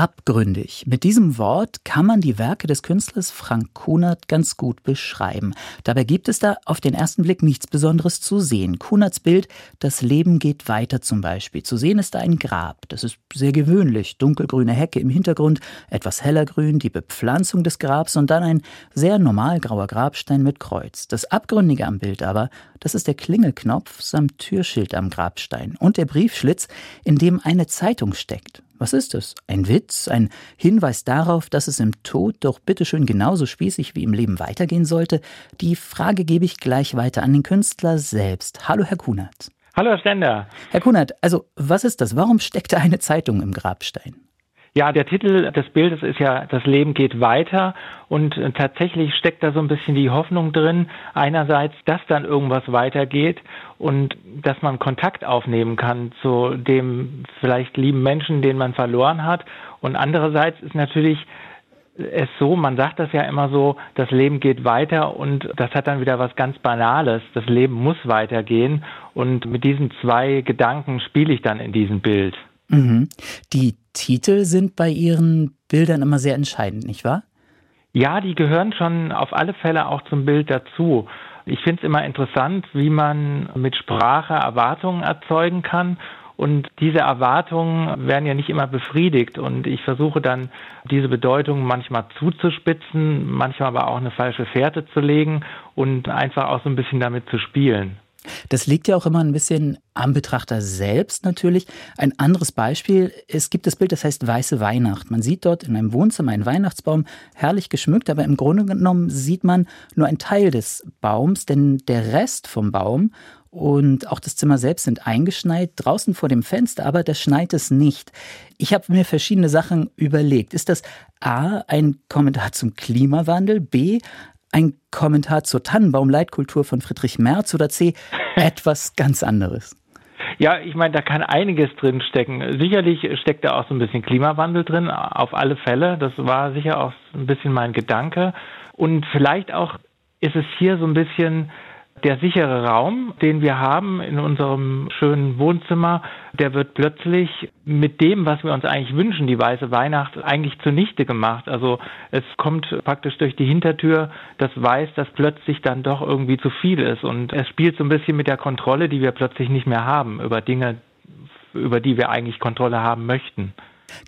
Abgründig. Mit diesem Wort kann man die Werke des Künstlers Frank Kunert ganz gut beschreiben. Dabei gibt es da auf den ersten Blick nichts Besonderes zu sehen. Kunerts Bild Das Leben geht weiter zum Beispiel. Zu sehen ist da ein Grab. Das ist sehr gewöhnlich. Dunkelgrüne Hecke im Hintergrund, etwas heller grün, die Bepflanzung des Grabs und dann ein sehr normal grauer Grabstein mit Kreuz. Das Abgründige am Bild aber, das ist der Klingelknopf samt Türschild am Grabstein und der Briefschlitz, in dem eine Zeitung steckt. Was ist es? Ein Witz? Ein Hinweis darauf, dass es im Tod doch bitteschön genauso spießig wie im Leben weitergehen sollte? Die Frage gebe ich gleich weiter an den Künstler selbst. Hallo, Herr Kunert. Hallo, Herr Stender. Herr Kunert, also was ist das? Warum steckt da eine Zeitung im Grabstein? Ja, der Titel des Bildes ist ja Das Leben geht weiter und äh, tatsächlich steckt da so ein bisschen die Hoffnung drin, einerseits, dass dann irgendwas weitergeht und dass man Kontakt aufnehmen kann zu dem vielleicht lieben Menschen, den man verloren hat und andererseits ist natürlich es so, man sagt das ja immer so, das Leben geht weiter und das hat dann wieder was ganz Banales. Das Leben muss weitergehen und mit diesen zwei Gedanken spiele ich dann in diesem Bild. Mhm. Die Titel sind bei Ihren Bildern immer sehr entscheidend, nicht wahr? Ja, die gehören schon auf alle Fälle auch zum Bild dazu. Ich finde es immer interessant, wie man mit Sprache Erwartungen erzeugen kann. Und diese Erwartungen werden ja nicht immer befriedigt. Und ich versuche dann, diese Bedeutung manchmal zuzuspitzen, manchmal aber auch eine falsche Fährte zu legen und einfach auch so ein bisschen damit zu spielen. Das liegt ja auch immer ein bisschen am Betrachter selbst natürlich. Ein anderes Beispiel, es gibt das Bild, das heißt Weiße Weihnacht. Man sieht dort in einem Wohnzimmer einen Weihnachtsbaum, herrlich geschmückt, aber im Grunde genommen sieht man nur einen Teil des Baums, denn der Rest vom Baum und auch das Zimmer selbst sind eingeschneit, draußen vor dem Fenster, aber da schneit es nicht. Ich habe mir verschiedene Sachen überlegt. Ist das A, ein Kommentar zum Klimawandel, B, ein Kommentar zur Tannenbaumleitkultur von Friedrich Merz oder C. Etwas ganz anderes? Ja, ich meine, da kann einiges drin stecken. Sicherlich steckt da auch so ein bisschen Klimawandel drin, auf alle Fälle. Das war sicher auch ein bisschen mein Gedanke. Und vielleicht auch ist es hier so ein bisschen der sichere Raum, den wir haben in unserem schönen Wohnzimmer, der wird plötzlich mit dem, was wir uns eigentlich wünschen, die weiße Weihnacht, eigentlich zunichte gemacht. Also es kommt praktisch durch die Hintertür das Weiß, das plötzlich dann doch irgendwie zu viel ist. Und es spielt so ein bisschen mit der Kontrolle, die wir plötzlich nicht mehr haben über Dinge, über die wir eigentlich Kontrolle haben möchten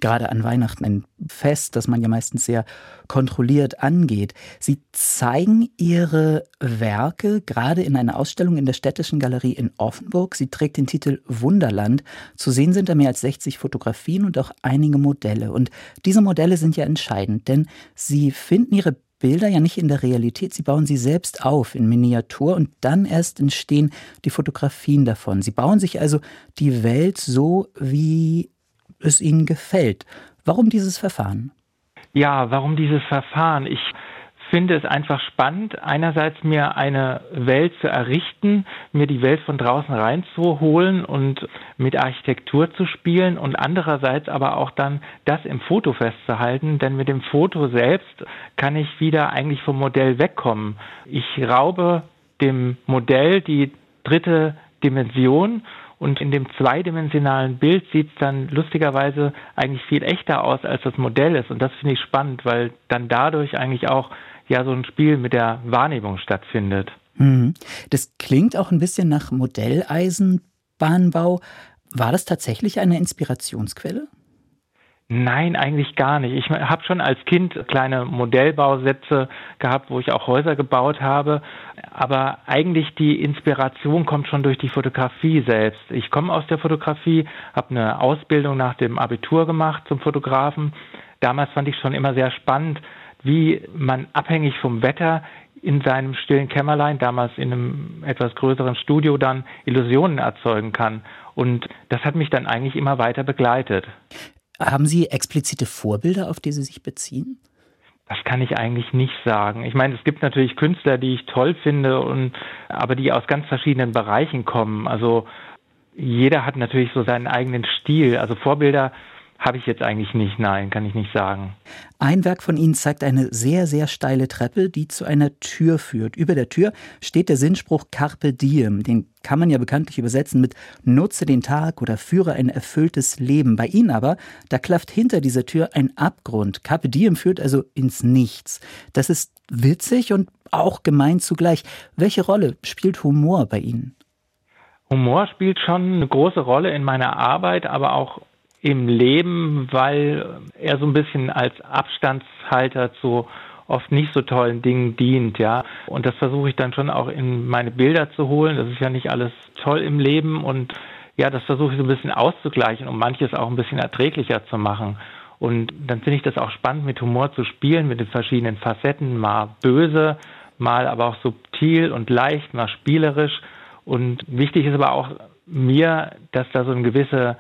gerade an Weihnachten ein Fest, das man ja meistens sehr kontrolliert angeht. Sie zeigen Ihre Werke gerade in einer Ausstellung in der Städtischen Galerie in Offenburg. Sie trägt den Titel Wunderland. Zu sehen sind da mehr als 60 Fotografien und auch einige Modelle. Und diese Modelle sind ja entscheidend, denn sie finden ihre Bilder ja nicht in der Realität, sie bauen sie selbst auf in Miniatur und dann erst entstehen die Fotografien davon. Sie bauen sich also die Welt so, wie es Ihnen gefällt. Warum dieses Verfahren? Ja, warum dieses Verfahren? Ich finde es einfach spannend, einerseits mir eine Welt zu errichten, mir die Welt von draußen reinzuholen und mit Architektur zu spielen und andererseits aber auch dann das im Foto festzuhalten, denn mit dem Foto selbst kann ich wieder eigentlich vom Modell wegkommen. Ich raube dem Modell die dritte Dimension und in dem zweidimensionalen Bild sieht es dann lustigerweise eigentlich viel echter aus, als das Modell ist. Und das finde ich spannend, weil dann dadurch eigentlich auch ja so ein Spiel mit der Wahrnehmung stattfindet. Mhm. Das klingt auch ein bisschen nach Modelleisenbahnbau. War das tatsächlich eine Inspirationsquelle? Nein, eigentlich gar nicht. Ich habe schon als Kind kleine Modellbausätze gehabt, wo ich auch Häuser gebaut habe. Aber eigentlich die Inspiration kommt schon durch die Fotografie selbst. Ich komme aus der Fotografie, habe eine Ausbildung nach dem Abitur gemacht zum Fotografen. Damals fand ich schon immer sehr spannend, wie man abhängig vom Wetter in seinem stillen Kämmerlein, damals in einem etwas größeren Studio, dann Illusionen erzeugen kann. Und das hat mich dann eigentlich immer weiter begleitet. Haben Sie explizite Vorbilder, auf die Sie sich beziehen? Das kann ich eigentlich nicht sagen. Ich meine, es gibt natürlich Künstler, die ich toll finde, und, aber die aus ganz verschiedenen Bereichen kommen. Also jeder hat natürlich so seinen eigenen Stil. Also Vorbilder habe ich jetzt eigentlich nicht. Nein, kann ich nicht sagen. Ein Werk von Ihnen zeigt eine sehr, sehr steile Treppe, die zu einer Tür führt. Über der Tür steht der Sinnspruch Carpe Diem. Den kann man ja bekanntlich übersetzen mit Nutze den Tag oder führe ein erfülltes Leben. Bei Ihnen aber, da klafft hinter dieser Tür ein Abgrund. Carpe Diem führt also ins Nichts. Das ist witzig und auch gemein zugleich. Welche Rolle spielt Humor bei Ihnen? Humor spielt schon eine große Rolle in meiner Arbeit, aber auch im Leben, weil er so ein bisschen als Abstandshalter zu oft nicht so tollen Dingen dient, ja. Und das versuche ich dann schon auch in meine Bilder zu holen. Das ist ja nicht alles toll im Leben und ja, das versuche ich so ein bisschen auszugleichen, um manches auch ein bisschen erträglicher zu machen. Und dann finde ich das auch spannend, mit Humor zu spielen, mit den verschiedenen Facetten, mal böse, mal aber auch subtil und leicht, mal spielerisch. Und wichtig ist aber auch mir, dass da so eine gewisse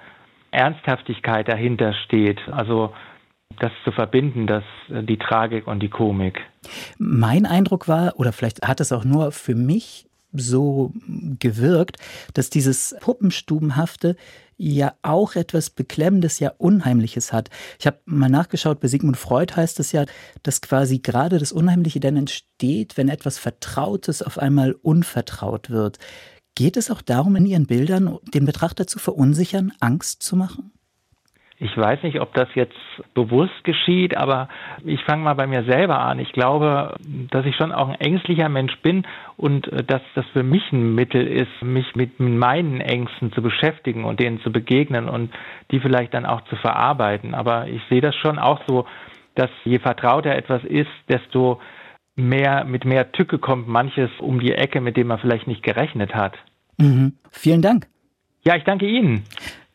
Ernsthaftigkeit dahinter steht. Also das zu verbinden, dass äh, die Tragik und die Komik. Mein Eindruck war, oder vielleicht hat es auch nur für mich so gewirkt, dass dieses Puppenstubenhafte ja auch etwas Beklemmendes, ja Unheimliches hat. Ich habe mal nachgeschaut, bei Sigmund Freud heißt es ja, dass quasi gerade das Unheimliche dann entsteht, wenn etwas Vertrautes auf einmal unvertraut wird. Geht es auch darum, in Ihren Bildern den Betrachter zu verunsichern, Angst zu machen? Ich weiß nicht, ob das jetzt bewusst geschieht, aber ich fange mal bei mir selber an. Ich glaube, dass ich schon auch ein ängstlicher Mensch bin und äh, dass das für mich ein Mittel ist, mich mit meinen Ängsten zu beschäftigen und denen zu begegnen und die vielleicht dann auch zu verarbeiten. Aber ich sehe das schon auch so, dass je vertrauter etwas ist, desto mehr, mit mehr Tücke kommt manches um die Ecke, mit dem man vielleicht nicht gerechnet hat. Mhm. Vielen Dank. Ja, ich danke Ihnen.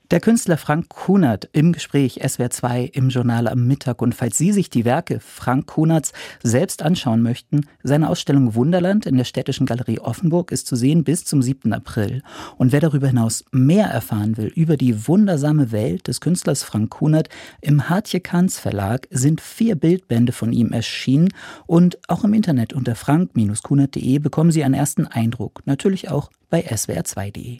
Der Künstler Frank Kunert im Gespräch SWR 2 im Journal am Mittag. Und falls Sie sich die Werke Frank Kunerts selbst anschauen möchten, seine Ausstellung Wunderland in der Städtischen Galerie Offenburg ist zu sehen bis zum 7. April. Und wer darüber hinaus mehr erfahren will über die wundersame Welt des Künstlers Frank Kunert, im Hartje Kahns Verlag sind vier Bildbände von ihm erschienen und auch im Internet unter frank-kunert.de bekommen Sie einen ersten Eindruck. Natürlich auch bei swr2.de.